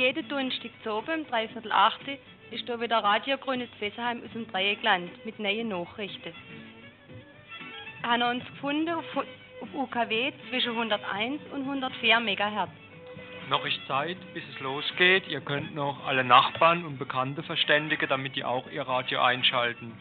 Jeden Donnerstag zu oben um dreiviertel acht ist hier wieder Radio Grünes Fessenheim aus dem Dreieckland mit neuen Nachrichten. Haben uns gefunden auf, auf UKW zwischen 101 und 104 MHz. Noch ist Zeit, bis es losgeht. Ihr könnt noch alle Nachbarn und Bekannte verständigen, damit die auch ihr Radio einschalten.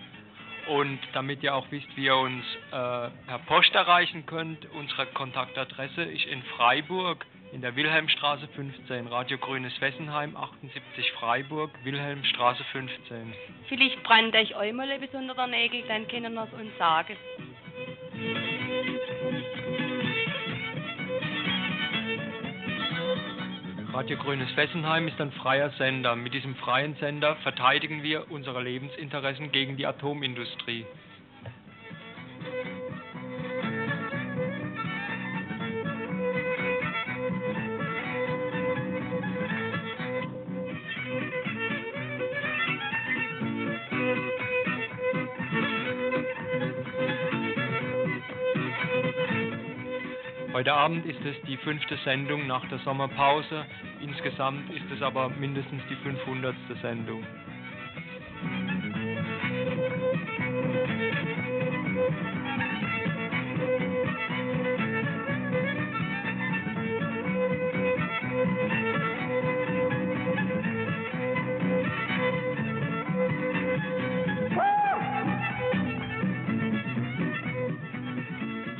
Und damit ihr auch wisst, wie ihr uns äh, per Post erreichen könnt, unsere Kontaktadresse ist in Freiburg in der Wilhelmstraße 15, Radio Grünes Wessenheim 78 Freiburg, Wilhelmstraße 15. Vielleicht brennt euch einmal ein besonderer Nägel, dann können wir es uns sagen. Radio Grünes Fessenheim ist ein freier Sender. Mit diesem freien Sender verteidigen wir unsere Lebensinteressen gegen die Atomindustrie. Heute Abend ist es die fünfte Sendung nach der Sommerpause. Insgesamt ist es aber mindestens die 500. Sendung.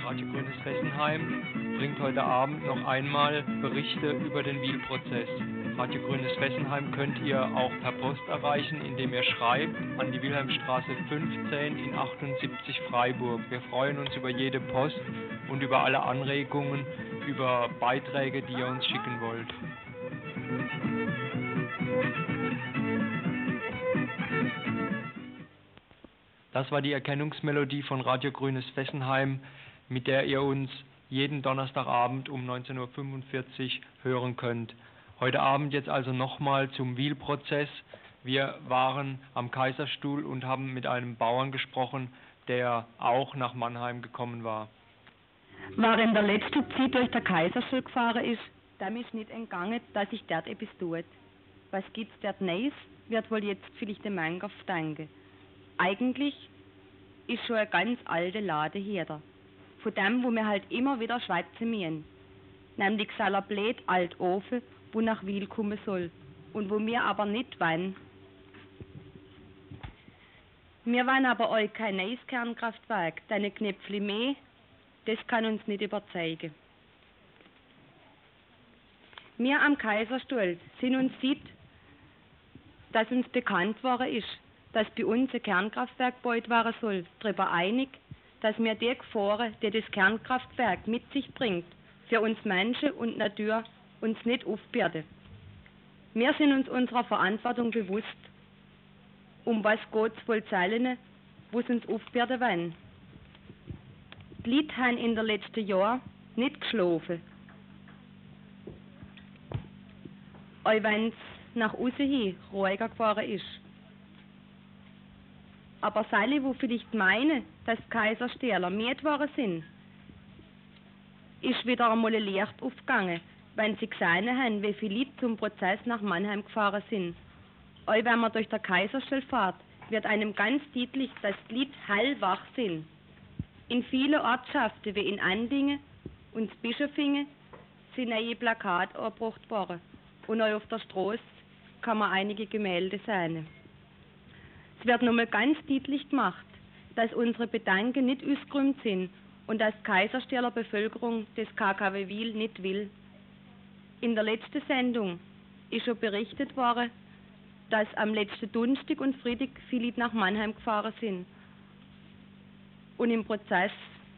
Radio Grünes Fessenheim bringt heute Abend noch einmal Berichte über den Wiel-Prozess. Radio Grünes Fessenheim könnt ihr auch per Post erreichen, indem ihr schreibt an die Wilhelmstraße 15 in 78 Freiburg. Wir freuen uns über jede Post und über alle Anregungen, über Beiträge, die ihr uns schicken wollt. Das war die Erkennungsmelodie von Radio Grünes Fessenheim, mit der ihr uns jeden Donnerstagabend um 19.45 Uhr hören könnt. Heute Abend jetzt also nochmal zum Wiel-Prozess. Wir waren am Kaiserstuhl und haben mit einem Bauern gesprochen, der auch nach Mannheim gekommen war. In der letzten Zeit durch der Kaiserstuhl gefahren ist, dem ist nicht entgangen, dass ich dort etwas tut. Was gibt's dort Neues, wird wohl jetzt vielleicht der Mangoff denken. Eigentlich ist schon ein ganz alter Lade hier da von dem, wo wir halt immer wieder schwätzen müssen. Nämlich seiner blöd alt Ofen, wo nach Wiel kommen soll. Und wo wir aber nicht wollen. Wir wollen aber euch kein neues Kernkraftwerk, deine Knöpfle mehr, das kann uns nicht überzeugen. Wir am Kaiserstuhl sind uns sieht, dass uns bekannt worden ist, dass bei uns ein Kernkraftwerk gebaut werden soll, darüber einig, dass wir die Gefahren, die das Kernkraftwerk mit sich bringt, für uns Menschen und Natur uns nicht aufbürden. Wir sind uns unserer Verantwortung bewusst. Um was geht's wohl Zeilen, wo uns aufbürden wollen? Die Leute haben in den letzten Jahren nicht geschlafen. Auch wenn es nach außen hin ruhiger geworden ist. Aber seine, wo vielleicht meinen, dass Kaiserstähler Miet waren sind, ist wieder einmal ein Licht aufgegangen, wenn sie gesehen haben, wie Leute zum Prozess nach Mannheim gefahren sind. Auch wenn man durch der Kaiserstuhl fährt, wird einem ganz deutlich, dass die Leute hellwach sind. In vielen Ortschaften wie in Andingen und Bischofingen sind neue Plakate angebracht worden. Und auch auf der Straße kann man einige Gemälde sehen. Es wird nochmal ganz deutlich gemacht, dass unsere Bedanken nicht ausgerühmt sind und dass die Kaiserstähler Bevölkerung des KKW Wiel nicht will. In der letzten Sendung ist schon berichtet worden, dass am letzten Donnerstag und Freitag viele nach Mannheim gefahren sind und im Prozess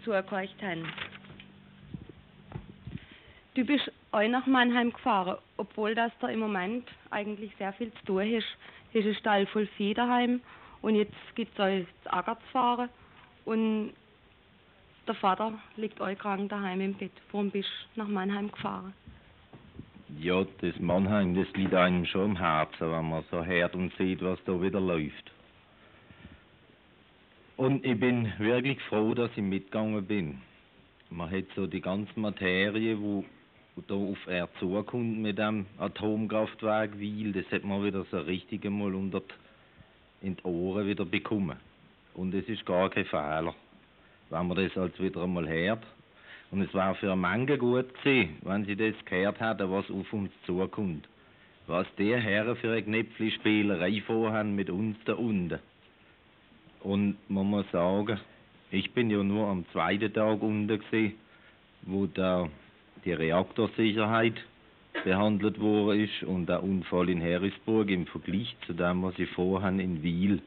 zugehört haben. Du bist auch nach Mannheim gefahren, obwohl das da im Moment eigentlich sehr viel zu tun ist ist ein Stall voll Vieh daheim und jetzt gibt es euch das fahren und der Vater liegt euch krank daheim im Bett. Warum bist du nach Mannheim gefahren? Ja, das Mannheim, das liegt einem schon im Herzen, wenn man so hört und sieht, was da wieder läuft. Und ich bin wirklich froh, dass ich mitgegangen bin. Man hat so die ganze Materie, wo da auf er zukommt mit dem Atomkraftwerk Wiel, das hat man wieder so richtig einmal unter die, in die Ohren wieder bekommen. Und es ist gar kein Fehler, wenn man das als wieder einmal hört. Und es war für Menge gut gewesen, wenn sie das gehört hätten, was auf uns zukommt. Was die Herren für eine Knäpfli-Spielerei vorhaben mit uns da unten. Und man muss sagen, ich bin ja nur am zweiten Tag unten gewesen, wo da die Reaktorsicherheit behandelt worden ist und der Unfall in Harrisburg im Vergleich zu dem, was sie vorhaben in Wiel.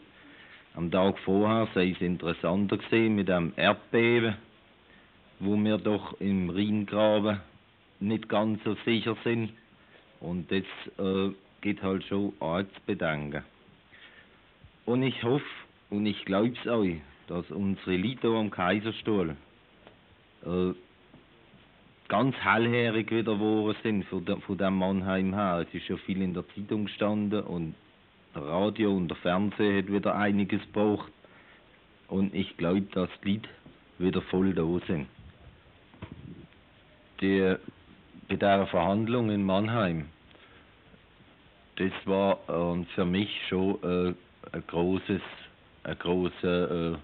Am Tag vorher sei es interessanter gesehen mit dem Erdbeben, wo wir doch im Rheingraben nicht ganz so sicher sind. Und das äh, geht halt schon auch zu bedenken. Und ich hoffe und ich glaube es euch, dass unsere Leute am Kaiserstuhl äh, ganz hellhörig wieder geworden sind von, dem Mannheim her. Es ist ja viel in der Zeitung gestanden und der Radio und der Fernseher hat wieder einiges gebraucht. Und ich glaube, dass die Leute wieder voll da sind. Die, bei dieser Verhandlung in Mannheim, das war äh, für mich schon äh, ein großes, ein großes äh,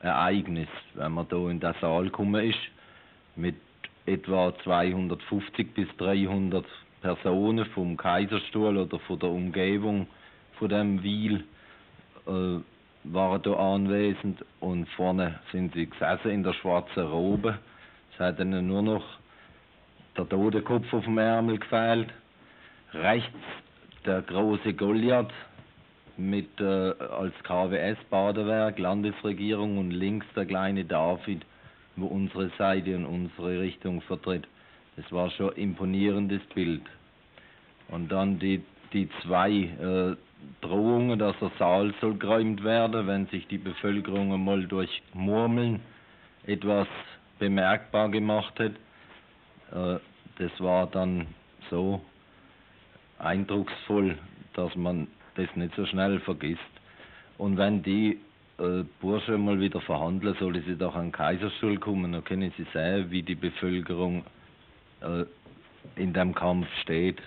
Ereignis, wenn man da in den Saal gekommen ist, mit etwa 250 bis 300 Personen vom Kaiserstuhl oder von der Umgebung von dem Wiel äh, waren da anwesend und vorne sind sie gesessen in der schwarzen Robe. Es hat ihnen nur noch der Totenkopf auf dem Ärmel gefehlt. Rechts der große Goliath mit äh, als KWS-Badewerk, Landesregierung und links der kleine David, wo unsere Seite und unsere Richtung vertritt. Es war schon ein imponierendes Bild. Und dann die, die zwei äh, Drohungen, dass der Saal soll geräumt werden, wenn sich die Bevölkerung einmal durch Murmeln etwas bemerkbar gemacht hat. Äh, das war dann so eindrucksvoll, dass man das nicht so schnell vergisst. Und wenn die äh, Bursche mal wieder verhandeln, sollen sie doch an den Kaiserstuhl kommen, dann können sie sehen, wie die Bevölkerung äh, in dem Kampf steht.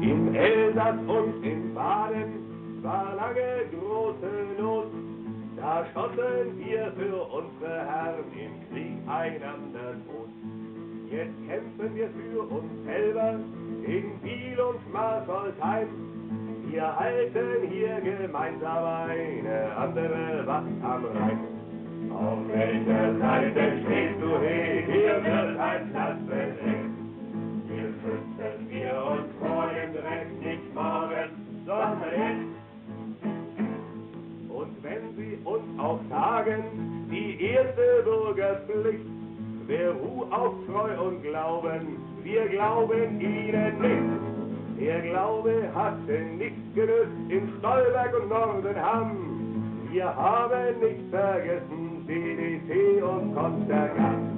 In Elsass und in Baden war lange große Not. Da schossen wir für unsere Herren im Krieg einander tot. Jetzt kämpfen wir für uns selber in Biel und Marsoltheim. Wir halten hier gemeinsam eine andere Wacht am Rhein. Auf welcher Seite stehst du hier, wird ein Platz bedeckt. Hier schützen wir uns vor dem Dreck nicht morgen, sondern jetzt. Und wenn sie uns auch sagen, die erste Bürgerpflicht, wer ruht auf Treu und Glauben, wir glauben ihnen nicht. Der Glaube hatte nichts genützt in Stolberg und Nordenham. Wir haben nicht vergessen DDT und Kontergan.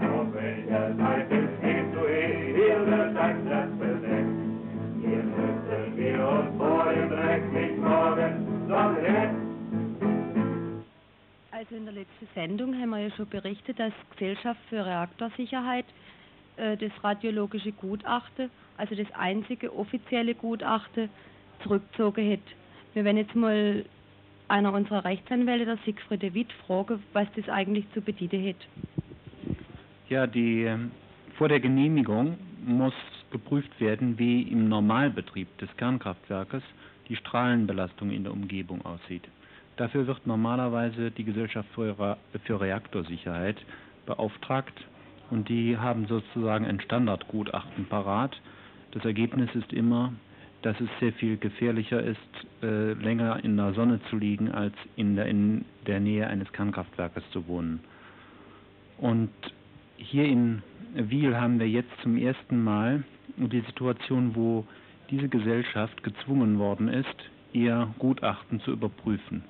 Auf welcher Seite stehst du hier, wird dein Platz besetzt. Hier müssen wir uns vor dem Dreck nicht morgen, sondern jetzt Also in der letzten Sendung haben wir ja schon berichtet, dass die Gesellschaft für Reaktorsicherheit äh, das radiologische Gutachten, also das einzige offizielle Gutachten, zurückgezogen hat. Wir werden jetzt mal einer unserer Rechtsanwälte, der Siegfried de Witt, fragen, was das eigentlich zu bedeuten hat. Ja, die, ähm, vor der Genehmigung muss geprüft werden, wie im Normalbetrieb des Kernkraftwerkes die Strahlenbelastung in der Umgebung aussieht. Dafür wird normalerweise die Gesellschaft für Reaktorsicherheit beauftragt und die haben sozusagen ein Standardgutachten parat. Das Ergebnis ist immer, dass es sehr viel gefährlicher ist, äh, länger in der Sonne zu liegen, als in der, in der Nähe eines Kernkraftwerkes zu wohnen. Und hier in Wiel haben wir jetzt zum ersten Mal die Situation, wo diese Gesellschaft gezwungen worden ist, ihr Gutachten zu überprüfen.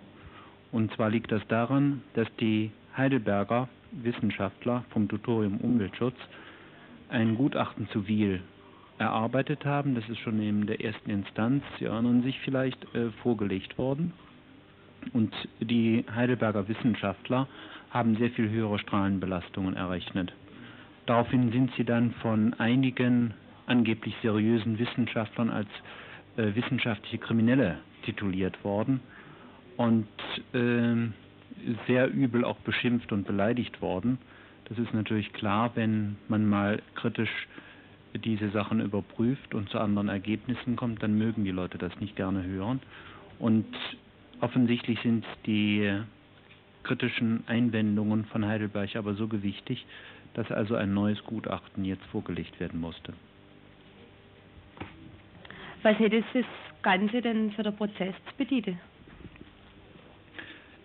Und zwar liegt das daran, dass die Heidelberger Wissenschaftler vom Tutorium Umweltschutz ein Gutachten zu Wiel erarbeitet haben. Das ist schon in der ersten Instanz, Sie erinnern sich vielleicht, äh, vorgelegt worden. Und die Heidelberger Wissenschaftler haben sehr viel höhere Strahlenbelastungen errechnet. Daraufhin sind sie dann von einigen angeblich seriösen Wissenschaftlern als äh, wissenschaftliche Kriminelle tituliert worden und äh, sehr übel auch beschimpft und beleidigt worden. Das ist natürlich klar, wenn man mal kritisch diese Sachen überprüft und zu anderen Ergebnissen kommt, dann mögen die Leute das nicht gerne hören. Und offensichtlich sind die kritischen Einwendungen von Heidelberg aber so gewichtig, dass also ein neues Gutachten jetzt vorgelegt werden musste. Was hätte das Ganze denn für den Prozess zu bedeuten?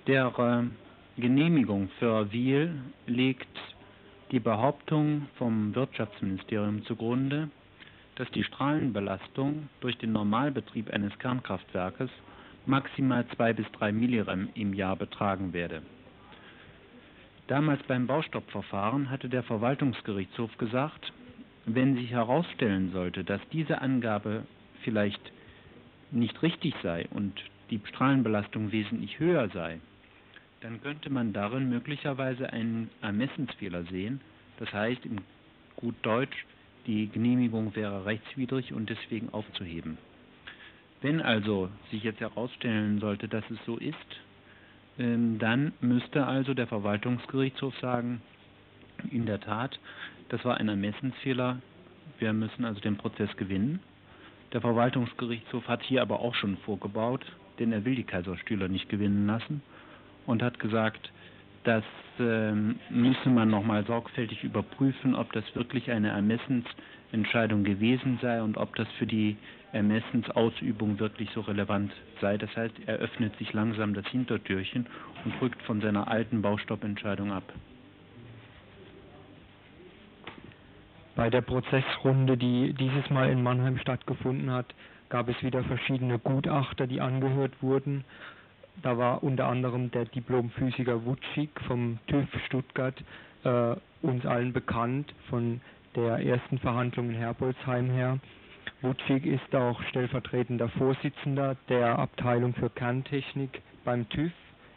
Der äh, Genehmigung für Wiel legt die Behauptung vom Wirtschaftsministerium zugrunde, dass die Strahlenbelastung durch den Normalbetrieb eines Kernkraftwerkes maximal zwei bis drei Millirem im Jahr betragen werde. Damals beim Baustoppverfahren hatte der Verwaltungsgerichtshof gesagt, wenn sich herausstellen sollte, dass diese Angabe vielleicht nicht richtig sei und die Strahlenbelastung wesentlich höher sei, dann könnte man darin möglicherweise einen Ermessensfehler sehen. Das heißt, im gut Deutsch, die Genehmigung wäre rechtswidrig und deswegen aufzuheben. Wenn also sich jetzt herausstellen sollte, dass es so ist, ähm, dann müsste also der Verwaltungsgerichtshof sagen, in der Tat, das war ein Ermessensfehler, wir müssen also den Prozess gewinnen. Der Verwaltungsgerichtshof hat hier aber auch schon vorgebaut, denn er will die Kaiserstühler nicht gewinnen lassen und hat gesagt, das äh, müsse man nochmal sorgfältig überprüfen, ob das wirklich eine Ermessensentscheidung gewesen sei und ob das für die Ermessensausübung wirklich so relevant sei. Das heißt, er öffnet sich langsam das Hintertürchen und rückt von seiner alten Baustoppentscheidung ab. Bei der Prozessrunde, die dieses Mal in Mannheim stattgefunden hat, gab es wieder verschiedene Gutachter, die angehört wurden. Da war unter anderem der Diplomphysiker Wutschig vom TÜV Stuttgart, äh, uns allen bekannt von der ersten Verhandlung in Herbolzheim her. Wutschig ist auch stellvertretender Vorsitzender der Abteilung für Kerntechnik beim TÜV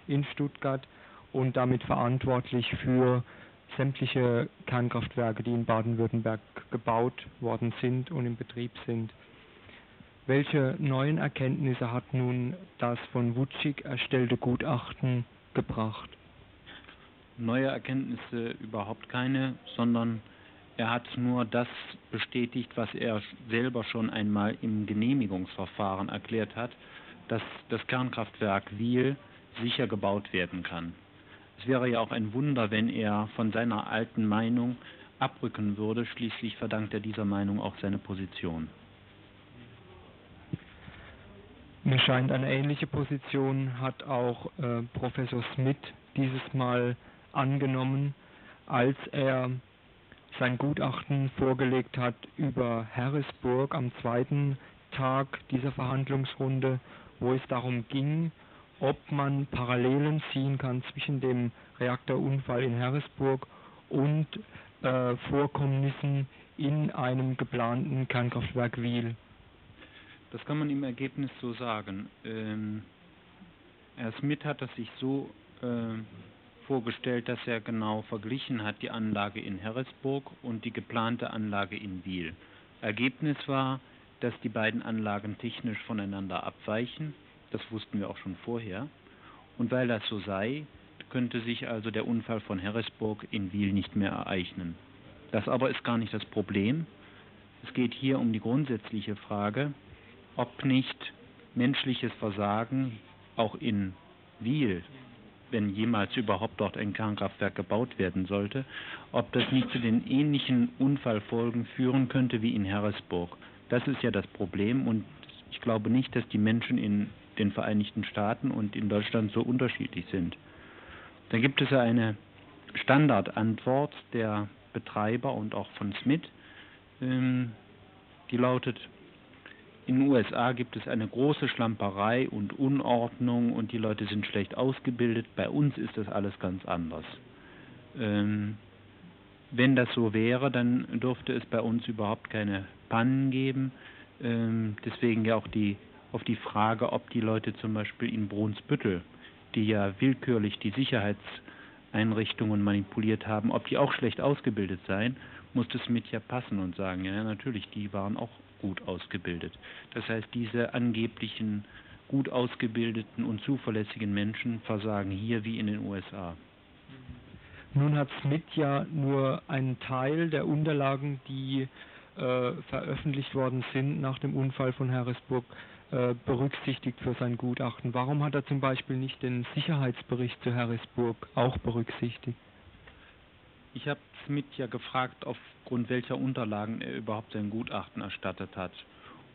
in Stuttgart und damit verantwortlich für sämtliche Kernkraftwerke, die in Baden-Württemberg gebaut worden sind und in Betrieb sind. Welche neuen Erkenntnisse hat nun das von Wutschig erstellte Gutachten gebracht? Neue Erkenntnisse überhaupt keine, sondern er hat nur das bestätigt, was er selber schon einmal im Genehmigungsverfahren erklärt hat, dass das Kernkraftwerk Wiel sicher gebaut werden kann. Es wäre ja auch ein Wunder, wenn er von seiner alten Meinung abrücken würde. Schließlich verdankt er dieser Meinung auch seine Position. Mir scheint, eine ähnliche Position hat auch äh, Professor Smith dieses Mal angenommen, als er sein Gutachten vorgelegt hat über Harrisburg am zweiten Tag dieser Verhandlungsrunde, wo es darum ging, ob man Parallelen ziehen kann zwischen dem Reaktorunfall in Harrisburg und äh, Vorkommnissen in einem geplanten Kernkraftwerk Wiel. Das kann man im Ergebnis so sagen. Ähm, Herr Smith hat das sich so äh, vorgestellt, dass er genau verglichen hat die Anlage in Harrisburg und die geplante Anlage in Wiel. Ergebnis war, dass die beiden Anlagen technisch voneinander abweichen. Das wussten wir auch schon vorher. Und weil das so sei, könnte sich also der Unfall von Harrisburg in Wiel nicht mehr ereignen. Das aber ist gar nicht das Problem. Es geht hier um die grundsätzliche Frage, ob nicht menschliches Versagen auch in Wiel, wenn jemals überhaupt dort ein Kernkraftwerk gebaut werden sollte, ob das nicht zu den ähnlichen Unfallfolgen führen könnte wie in Harrisburg. Das ist ja das Problem und ich glaube nicht, dass die Menschen in den Vereinigten Staaten und in Deutschland so unterschiedlich sind. Dann gibt es ja eine Standardantwort der Betreiber und auch von Smith, ähm, die lautet, in den USA gibt es eine große Schlamperei und Unordnung und die Leute sind schlecht ausgebildet. Bei uns ist das alles ganz anders. Ähm, wenn das so wäre, dann dürfte es bei uns überhaupt keine Pannen geben. Ähm, deswegen ja auch die, auf die Frage, ob die Leute zum Beispiel in Brunsbüttel, die ja willkürlich die Sicherheits Einrichtungen manipuliert haben, ob die auch schlecht ausgebildet seien, musste Smith ja passen und sagen, ja natürlich, die waren auch gut ausgebildet. Das heißt, diese angeblichen gut ausgebildeten und zuverlässigen Menschen versagen hier wie in den USA. Nun hat Smith ja nur einen Teil der Unterlagen, die äh, veröffentlicht worden sind nach dem Unfall von Harrisburg, äh, berücksichtigt für sein Gutachten. Warum hat er zum Beispiel nicht den Sicherheitsbericht zu Harrisburg auch berücksichtigt? Ich habe Smith ja gefragt, aufgrund welcher Unterlagen er überhaupt sein Gutachten erstattet hat.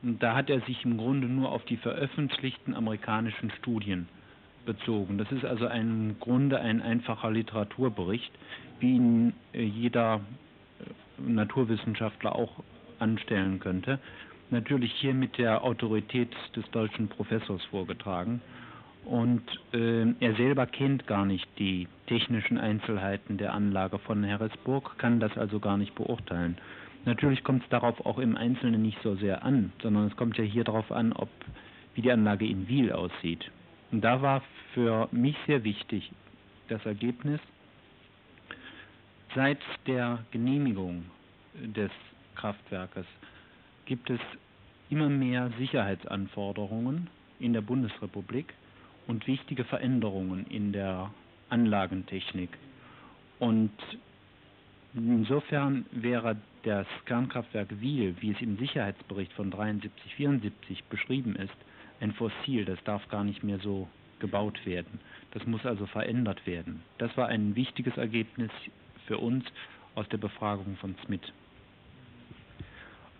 Und da hat er sich im Grunde nur auf die veröffentlichten amerikanischen Studien bezogen. Das ist also im Grunde ein einfacher Literaturbericht, wie ihn äh, jeder äh, Naturwissenschaftler auch anstellen könnte. Natürlich hier mit der Autorität des deutschen Professors vorgetragen. Und äh, er selber kennt gar nicht die technischen Einzelheiten der Anlage von Harrisburg, kann das also gar nicht beurteilen. Natürlich kommt es darauf auch im Einzelnen nicht so sehr an, sondern es kommt ja hier darauf an, ob wie die Anlage in Wiel aussieht. Und da war für mich sehr wichtig das Ergebnis, seit der Genehmigung des Kraftwerkes gibt es immer mehr Sicherheitsanforderungen in der Bundesrepublik und wichtige Veränderungen in der Anlagentechnik. Und insofern wäre das Kernkraftwerk Wiel, wie es im Sicherheitsbericht von 73-74 beschrieben ist, ein Fossil, das darf gar nicht mehr so gebaut werden. Das muss also verändert werden. Das war ein wichtiges Ergebnis für uns aus der Befragung von Smith.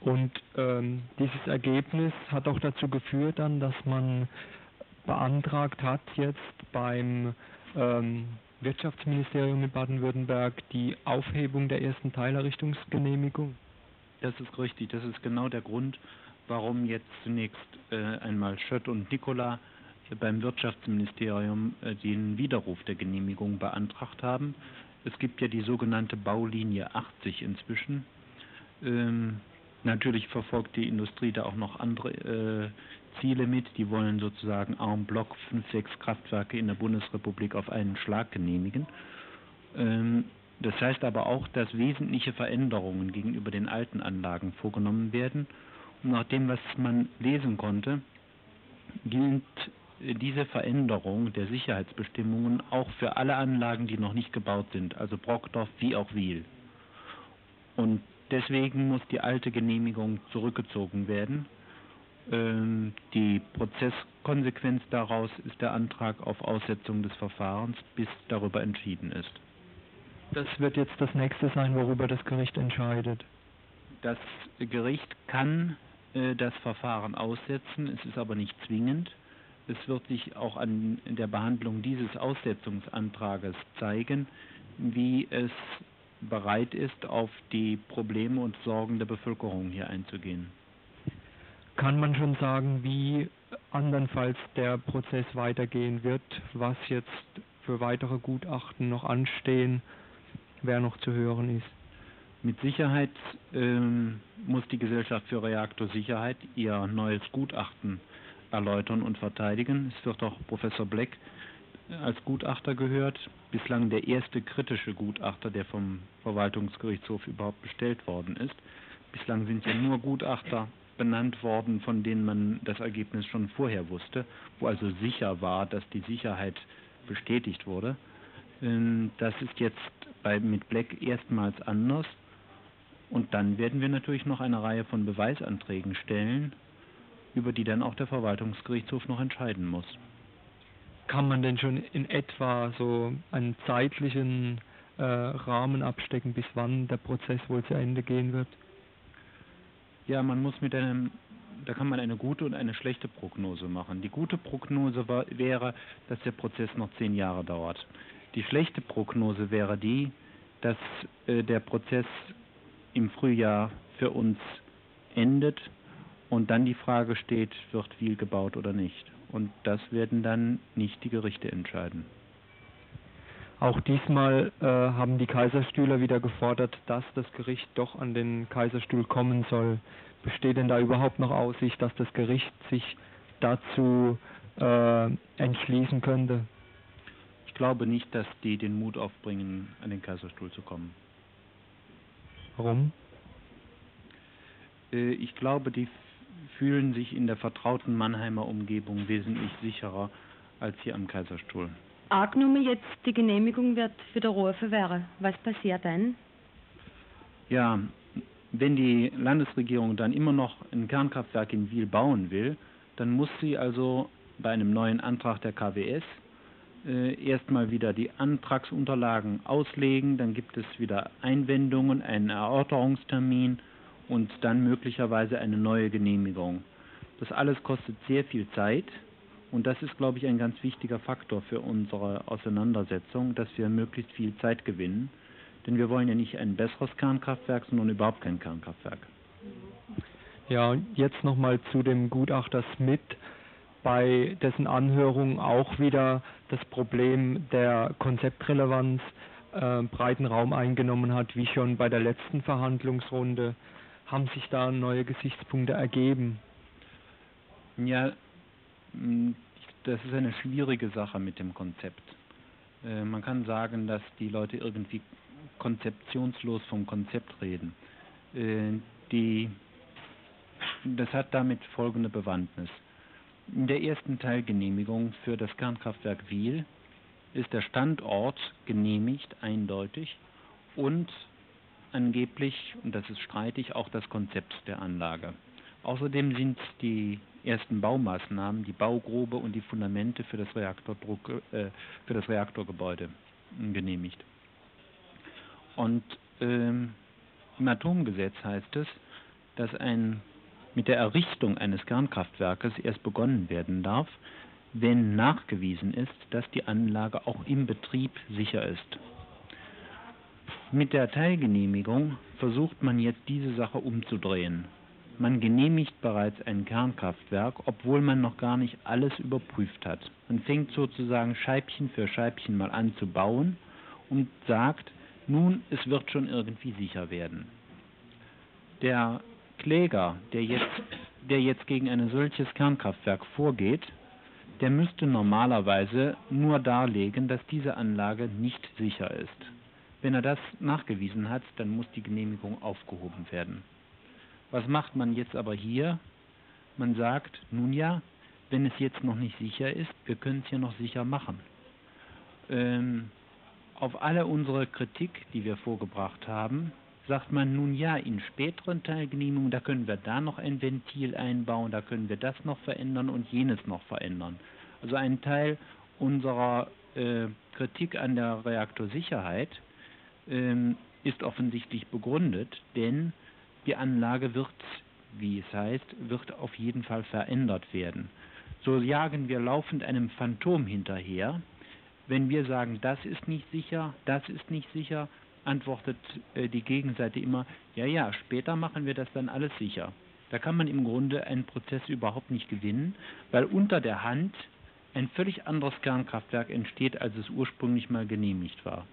Und ähm, dieses Ergebnis hat auch dazu geführt dann, dass man beantragt hat jetzt beim ähm, Wirtschaftsministerium in Baden-Württemberg die Aufhebung der ersten Teilerrichtungsgenehmigung. Das ist richtig. Das ist genau der Grund, warum jetzt zunächst äh, einmal Schött und Nikola beim Wirtschaftsministerium äh, den Widerruf der Genehmigung beantragt haben. Es gibt ja die sogenannte Baulinie 80 inzwischen. Ähm, natürlich verfolgt die Industrie da auch noch andere äh, Ziele mit. Die wollen sozusagen en bloc fünf, sechs Kraftwerke in der Bundesrepublik auf einen Schlag genehmigen. Ähm, das heißt aber auch, dass wesentliche Veränderungen gegenüber den alten Anlagen vorgenommen werden. Und nach dem, was man lesen konnte, gilt diese Veränderung der Sicherheitsbestimmungen auch für alle Anlagen, die noch nicht gebaut sind, also Brockdorf wie auch Wiel. Und deswegen muss die alte Genehmigung zurückgezogen werden. Ähm, die Prozesskonsequenz daraus ist der Antrag auf Aussetzung des Verfahrens, bis darüber entschieden ist. Das wird jetzt das nächste sein, worüber das Gericht entscheidet. Das Gericht kann äh, das Verfahren aussetzen, es ist aber nicht zwingend. Es wird sich auch an der Behandlung dieses Aussetzungsantrages zeigen, wie es bereit ist, auf die Probleme und Sorgen der Bevölkerung hier einzugehen. Kann man schon sagen, wie andernfalls der Prozess weitergehen wird, was jetzt für weitere Gutachten noch anstehen, wer noch zu hören ist? Mit Sicherheit ähm, muss die Gesellschaft für Reaktorsicherheit ihr neues Gutachten erläutern und verteidigen. Es wird auch Professor Black als Gutachter gehört, bislang der erste kritische Gutachter, der vom Verwaltungsgerichtshof überhaupt bestellt worden ist. Bislang sind ja nur Gutachter benannt worden, von denen man das Ergebnis schon vorher wusste, wo also sicher war, dass die Sicherheit bestätigt wurde. Ähm, das ist jetzt bei, mit Black erstmals anders. Und dann werden wir natürlich noch eine Reihe von Beweisanträgen stellen, über die dann auch der Verwaltungsgerichtshof noch entscheiden muss. Kann man denn schon in etwa so einen zeitlichen äh, Rahmen abstecken, bis wann der Prozess wohl zu Ende gehen wird? Ja, man muss mit einem, da kann man eine gute und eine schlechte Prognose machen. Die gute Prognose war, wäre, dass der Prozess noch zehn Jahre dauert. Die schlechte Prognose wäre die, dass äh, der Prozess im Frühjahr für uns endet und dann die Frage steht, wird viel gebaut oder nicht. Und das werden dann nicht die Gerichte entscheiden. Auch diesmal äh, haben die Kaiserstühler wieder gefordert, dass das Gericht doch an den Kaiserstuhl kommen soll. Besteht denn da überhaupt noch Aussicht, dass das Gericht sich dazu äh, entschließen könnte? glaube nicht, dass die den Mut aufbringen, an den Kaiserstuhl zu kommen. Warum? Äh, ich glaube, die fühlen sich in der vertrauten Mannheimer Umgebung wesentlich sicherer als hier am Kaiserstuhl. Angenommen jetzt die Genehmigung wird widerrufen wäre, was passiert dann? Ja, wenn die Landesregierung dann immer noch ein Kernkraftwerk in Wiel bauen will, dann muss sie also bei einem neuen Antrag der KWS äh, erstmal wieder die Antragsunterlagen auslegen, dann gibt es wieder Einwendungen, einen Erörterungstermin und dann möglicherweise eine neue Genehmigung. Das alles kostet sehr viel Zeit und das ist, glaube ich, ein ganz wichtiger Faktor für unsere Auseinandersetzung, dass wir möglichst viel Zeit gewinnen. Denn wir wollen ja nicht ein besseres Kernkraftwerk, sondern überhaupt kein Kernkraftwerk. Ja, jetzt nochmal zu dem Gutachter Smith, bei dessen Anhörung auch wieder das Problem der Konzeptrelevanz äh, breiten Raum eingenommen hat, wie schon bei der letzten Verhandlungsrunde. Haben sich da neue Gesichtspunkte ergeben? Ja, das ist eine schwierige Sache mit dem Konzept. Äh, man kann sagen, dass die Leute irgendwie konzeptionslos vom Konzept reden. Äh, die, das hat damit folgende Bewandtnis. In der ersten Teilgenehmigung für das Kernkraftwerk Wiel ist der Standort genehmigt, eindeutig, und angeblich, und das ist streitig, auch das Konzept der Anlage. Außerdem sind die ersten Baumaßnahmen, die Baugrube und die Fundamente für das, äh, für das Reaktorgebäude genehmigt. Und ähm, im Atomgesetz heißt es, dass ein, mit der Errichtung eines Kernkraftwerkes erst begonnen werden darf, wenn nachgewiesen ist, dass die Anlage auch im Betrieb sicher ist. Mit der Teilgenehmigung versucht man jetzt diese Sache umzudrehen. Man genehmigt bereits ein Kernkraftwerk, obwohl man noch gar nicht alles überprüft hat. Man fängt sozusagen Scheibchen für Scheibchen mal an zu bauen und sagt, nun, es wird schon irgendwie sicher werden. Der Kläger, der jetzt, der jetzt gegen ein solches Kernkraftwerk vorgeht, der müsste normalerweise nur darlegen, dass diese Anlage nicht sicher ist. Wenn er das nachgewiesen hat, dann muss die Genehmigung aufgehoben werden. Was macht man jetzt aber hier? Man sagt, nun ja, wenn es jetzt noch nicht sicher ist, wir können es ja noch sicher machen. Ähm, auf alle unsere Kritik, die wir vorgebracht haben, sagt man nun ja, in späteren Teilgenehmigungen, da können wir da noch ein Ventil einbauen, da können wir das noch verändern und jenes noch verändern. Also ein Teil unserer äh, Kritik an der Reaktorsicherheit ähm, ist offensichtlich begründet, denn die Anlage wird, wie es heißt, wird auf jeden Fall verändert werden. So jagen wir laufend einem Phantom hinterher. Wenn wir sagen, das ist nicht sicher, das ist nicht sicher, antwortet äh, die Gegenseite immer, ja, ja, später machen wir das dann alles sicher. Da kann man im Grunde einen Prozess überhaupt nicht gewinnen, weil unter der Hand ein völlig anderes Kernkraftwerk entsteht, als es ursprünglich mal genehmigt war.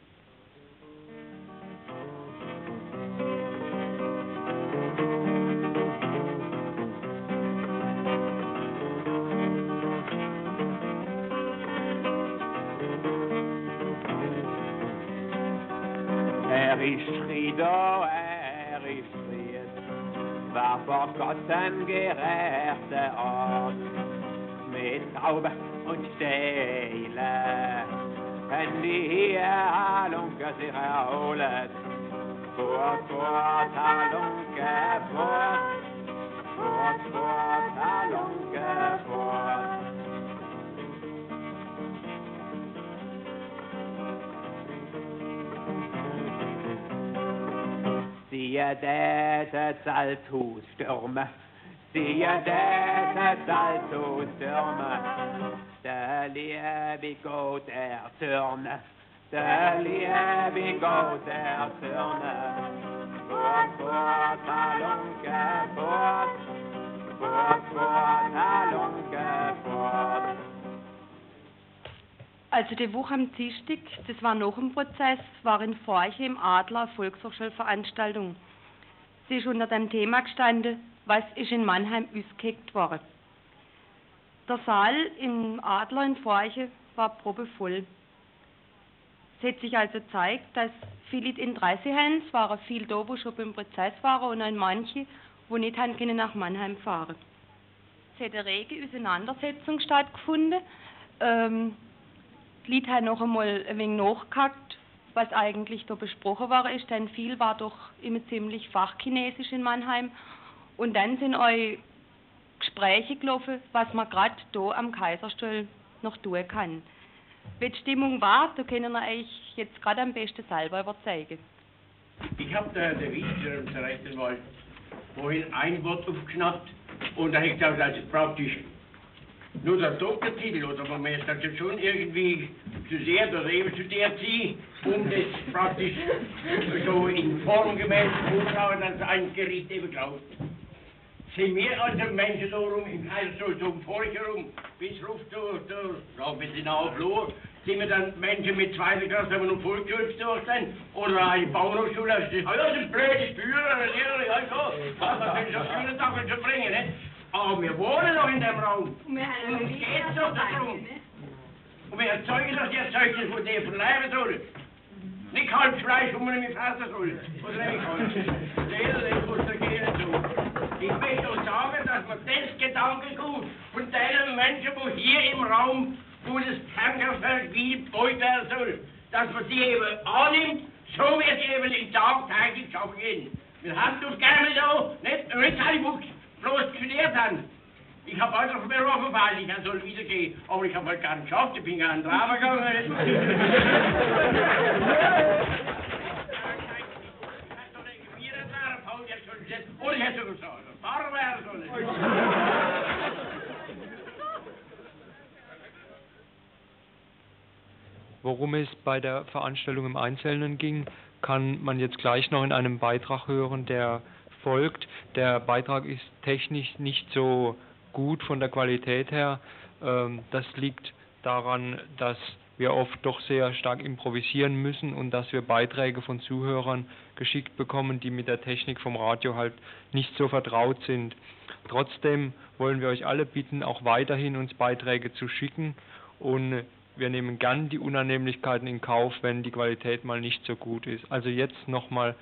Taube und Seele, wenn die hier Halunke sich erholet. Fort, fort, Halunke, fort, fort, fort, Halunke, fort. Siehe däte Salzhusstürme, siehe däte Salzhusstürme, der liebe Gott erzürne, der liebe Gott erzürne. Fort, fort, Halunke, fort, fort, fort, Halunke, fort. Also die Woche am Dienstag, das war noch ein Prozess, war in Forche im Adler Volkshochschulveranstaltung. Sie ist unter dem Thema gestanden, was ist in Mannheim ausgeheckt worden. Der Saal im Adler in Forche war probevoll. Es hat sich also gezeigt, dass viele Interesse haben, es waren viele da, die schon beim Prozess waren und auch manche, die nicht haben können nach Mannheim fahren. Es hat eine rege Auseinandersetzung stattgefunden. Ähm, die Leute haben noch einmal ein wenig nachgehackt, was eigentlich da besprochen war, ist, denn viel war doch immer ziemlich fachchinesisch in Mannheim. Und dann sind euch Gespräche gelaufen, was man gerade da am Kaiserstuhl noch tun kann. Wie die Stimmung war, da können wir euch jetzt gerade am besten selber überzeugen. Ich habe da Wiesner zum rechten Mal vorhin ein Wort aufgeschnappt und da habe ich gesagt, also praktisch nur der Doktortitel oder man muss das schon irgendwie zu sehr oder eben zu der ziehen, um das praktisch so in Form gemäß anschauen, dass ein Gericht eben glaubt. Sind wir also Menschen da rum, im Kaiserstuhl, so Volk herum, bis ruft du, du, ja, bis in Flur, sind wir dann Menschen mit zweiter Klasse, haben wir noch Volksschule durch sind, oder eine Bauernhochschule, das ist, ja, das sind blöde Führer, natürlich, ja, so, was, das sind schon schöne Sachen zu bringen, ne? Aber wir wohnen doch in dem Raum. Und uns geht's doch darum. Und wir erzeugen doch die Erzeugnis, wo der verleiben soll. Nicht halb Fleisch, wo man mit fressen soll. Oder nicht halb. Jeder, der muss da gehen so. Ich möchte doch sagen, dass man das Gedankengut von den Menschen, wo hier im Raum, Kernkraftwerk wie werden soll, dass man die eben annimmt, so wird eben in Tag täglich schaffen gehen. Wir haben doch gerne da, nicht, nicht Halibuch, bloß studiert haben. Ich habe einfach mir offenbar, ich soll wieder gehen, aber ich habe halt gar nicht geschafft, ich bin gar nicht draufgegangen. Oder ich hätte gesagt, Fahrer wäre sollen. Worum es bei der Veranstaltung im Einzelnen ging, kann man jetzt gleich noch in einem Beitrag hören, der folgt. Der Beitrag ist technisch nicht so gut von der Qualität her. Ähm, das liegt daran, dass wir oft doch sehr stark improvisieren müssen und dass wir Beiträge von Zuhörern geschickt bekommen, die mit der Technik vom Radio halt nicht so vertraut sind. Trotzdem wollen wir euch alle bitten, auch weiterhin uns Beiträge zu schicken und wir nehmen gern die Unannehmlichkeiten in Kauf, wenn die Qualität mal nicht so gut ist. Also jetzt nochmal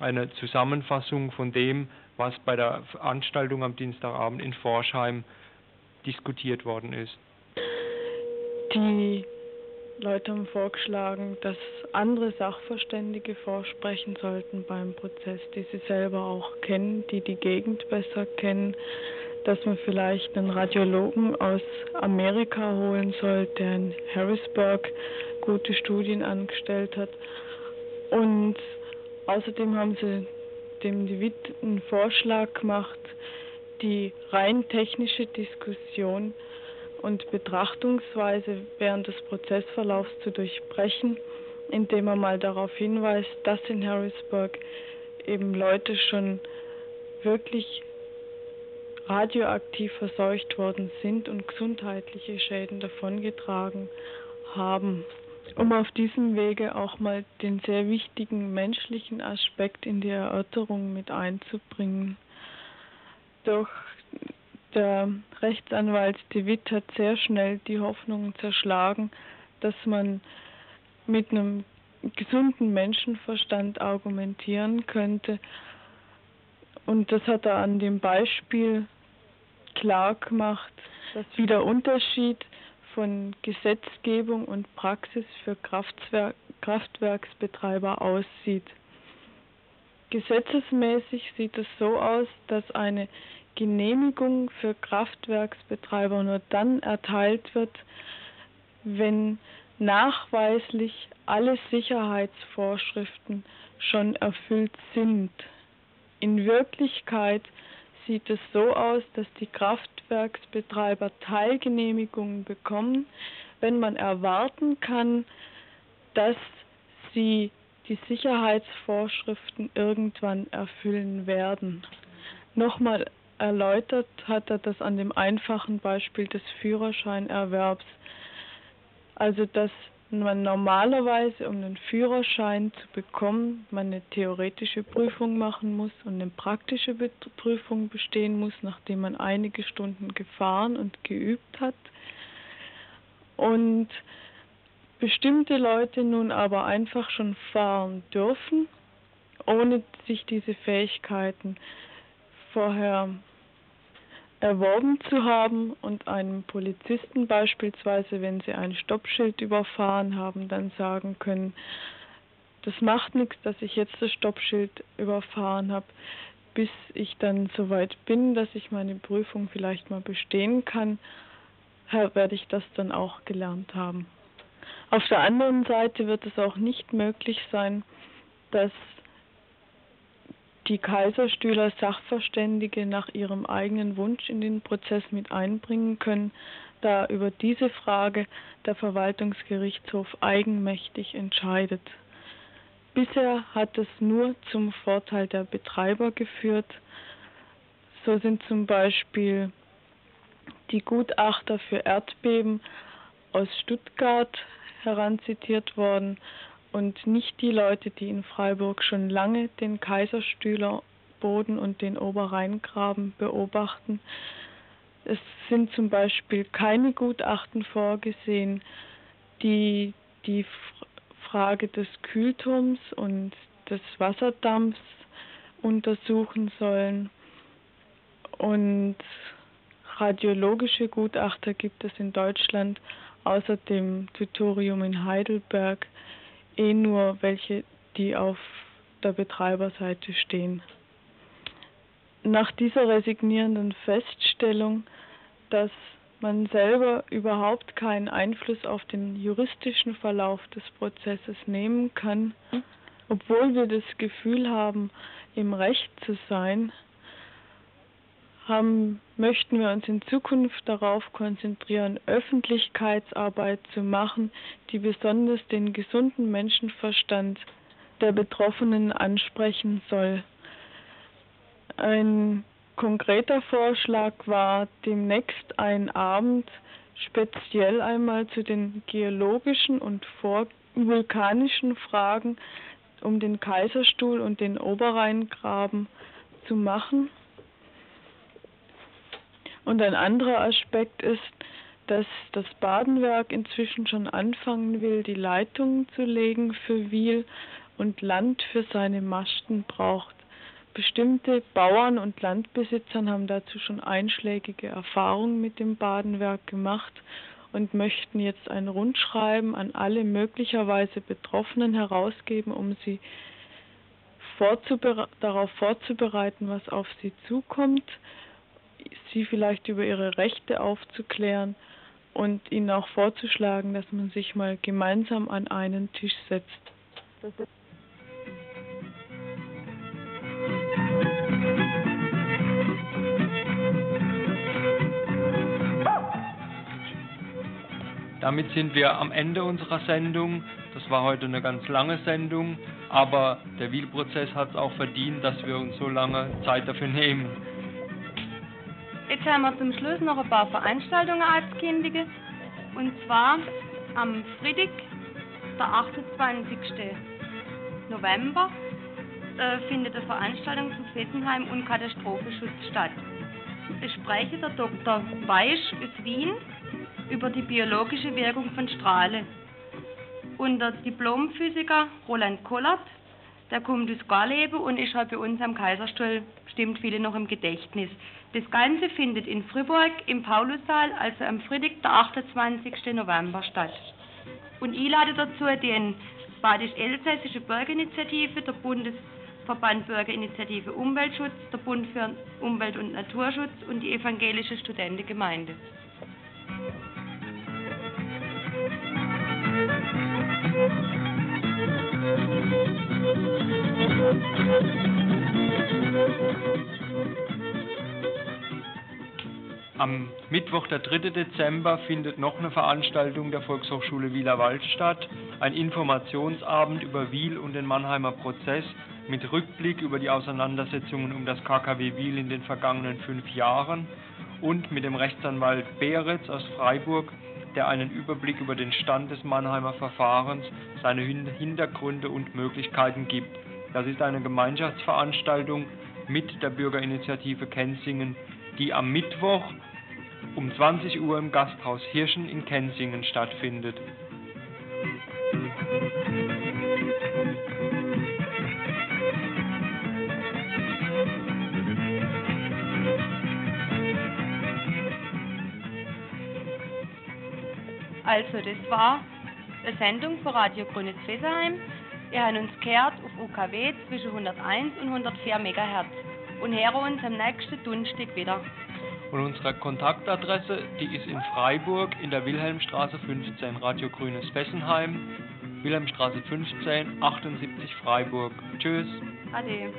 eine Zusammenfassung von dem, was bei der Veranstaltung am Dienstagabend in Forschheim diskutiert worden ist. Die Leute haben vorgeschlagen, dass andere Sachverständige vorsprechen sollten beim Prozess, die sie selber auch kennen, die die Gegend besser kennen, dass man vielleicht einen Radiologen aus Amerika holen soll, der in Harrisburg gute Studien angestellt hat. Und außerdem haben sie dem David einen Vorschlag gemacht, die rein technische Diskussion und Betrachtungsweise während des Prozessverlaufs zu durchbrechen, indem er mal darauf hinweist, dass in Harrisburg eben Leute schon wirklich radioaktiv verseucht worden sind und gesundheitliche Schäden davongetragen haben, um auf diesem Wege auch mal den sehr wichtigen menschlichen Aspekt in die Erörterung mit einzubringen. Doch der Rechtsanwalt De Witt hat sehr schnell die Hoffnung zerschlagen, dass man mit einem gesunden Menschenverstand argumentieren könnte. Und das hat er an dem Beispiel klar gemacht, dass wie der Unterschied von Gesetzgebung und Praxis für Kraftwerk Kraftwerksbetreiber aussieht. Gesetzesmäßig sieht es so aus, dass eine Genehmigung für Kraftwerksbetreiber nur dann erteilt wird, wenn nachweislich alle Sicherheitsvorschriften schon erfüllt sind. In Wirklichkeit sieht es so aus, dass die Kraftwerksbetreiber Teilgenehmigungen bekommen, wenn man erwarten kann, dass sie die Sicherheitsvorschriften irgendwann erfüllen werden. Nochmal erläutert hat er das an dem einfachen Beispiel des Führerscheinerwerbs. Also dass man normalerweise, um einen Führerschein zu bekommen, man eine theoretische Prüfung machen muss und eine praktische Prüfung bestehen muss, nachdem man einige Stunden gefahren und geübt hat. Und bestimmte Leute nun aber einfach schon fahren dürfen, ohne sich diese Fähigkeiten vorher erworben zu haben und einem Polizisten beispielsweise, wenn sie ein Stoppschild überfahren haben, dann sagen können, das macht nichts, dass ich jetzt das Stoppschild überfahren habe, bis ich dann so weit bin, dass ich meine Prüfung vielleicht mal bestehen kann, werde ich das dann auch gelernt haben. Auf der anderen Seite wird es auch nicht möglich sein, dass die Kaiserstühler Sachverständige nach ihrem eigenen Wunsch in den Prozess mit einbringen können, da über diese Frage der Verwaltungsgerichtshof eigenmächtig entscheidet. Bisher hat es nur zum Vorteil der Betreiber geführt. So sind zum Beispiel die Gutachter für Erdbeben aus Stuttgart heranzitiert worden und nicht die Leute, die in Freiburg schon lange den Kaiserstühlerboden und den Oberrheingraben beobachten. Es sind zum Beispiel keine Gutachten vorgesehen, die die Frage des Kühlturms und des Wasserdampfs untersuchen sollen. Und radiologische Gutachter gibt es in Deutschland außer dem Tutorium in Heidelberg eh nur welche, die auf der Betreiberseite stehen. Nach dieser resignierenden Feststellung, dass man selber überhaupt keinen Einfluss auf den juristischen Verlauf des Prozesses nehmen kann, obwohl wir das Gefühl haben, im Recht zu sein, haben, möchten wir uns in Zukunft darauf konzentrieren, Öffentlichkeitsarbeit zu machen, die besonders den gesunden Menschenverstand der Betroffenen ansprechen soll. Ein konkreter Vorschlag war demnächst ein Abend speziell einmal zu den geologischen und vulkanischen Fragen um den Kaiserstuhl und den Oberrheingraben zu machen. Und ein anderer Aspekt ist, dass das Badenwerk inzwischen schon anfangen will, die Leitungen zu legen für Wiel und Land für seine Masten braucht. Bestimmte Bauern und Landbesitzern haben dazu schon einschlägige Erfahrungen mit dem Badenwerk gemacht und möchten jetzt ein Rundschreiben an alle möglicherweise Betroffenen herausgeben, um sie vorzubere darauf vorzubereiten, was auf sie zukommt sie vielleicht über ihre Rechte aufzuklären und ihnen auch vorzuschlagen, dass man sich mal gemeinsam an einen Tisch setzt. Damit sind wir am Ende unserer Sendung. Das war heute eine ganz lange Sendung, aber der Wiel-Prozess hat es auch verdient, dass wir uns so lange Zeit dafür nehmen. Jetzt haben wir zum Schluss noch ein paar Veranstaltungen angekündigt. Und zwar am Freitag, der 28. November, äh, findet eine Veranstaltung zum Fessenheim und Katastrophenschutz statt. Es spreche der Dr. Weisch aus Wien über die biologische Wirkung von Strahlen. Und der Diplomphysiker Roland Kollert, der kommt aus Garleben und ist halt bei uns am Kaiserstuhl bestimmt viele noch im Gedächtnis. Das Ganze findet in Fribourg im Paulussaal, also am Freitag, der 28. November statt. Und ich lade dazu den Badisch-Elsässische Bürgerinitiative, der Bundesverband Bürgerinitiative Umweltschutz, der Bund für Umwelt- und Naturschutz und die evangelische Studentengemeinde. Am Mittwoch, der 3. Dezember, findet noch eine Veranstaltung der Volkshochschule Wielerwald statt. Ein Informationsabend über Wiel und den Mannheimer Prozess mit Rückblick über die Auseinandersetzungen um das KKW Wiel in den vergangenen fünf Jahren und mit dem Rechtsanwalt Beretz aus Freiburg, der einen Überblick über den Stand des Mannheimer Verfahrens, seine Hintergründe und Möglichkeiten gibt. Das ist eine Gemeinschaftsveranstaltung mit der Bürgerinitiative Kenzingen, die am Mittwoch um 20 Uhr im Gasthaus Hirschen in Kensingen stattfindet. Also, das war eine Sendung von Radio Grünes Fessenheim. Ihr habt uns gehört auf UKW zwischen 101 und 104 MHz und hören uns am nächsten Donnerstag wieder. Und unsere Kontaktadresse, die ist in Freiburg in der Wilhelmstraße 15, Radio Grünes Fessenheim, Wilhelmstraße 15, 78 Freiburg. Tschüss. Ade.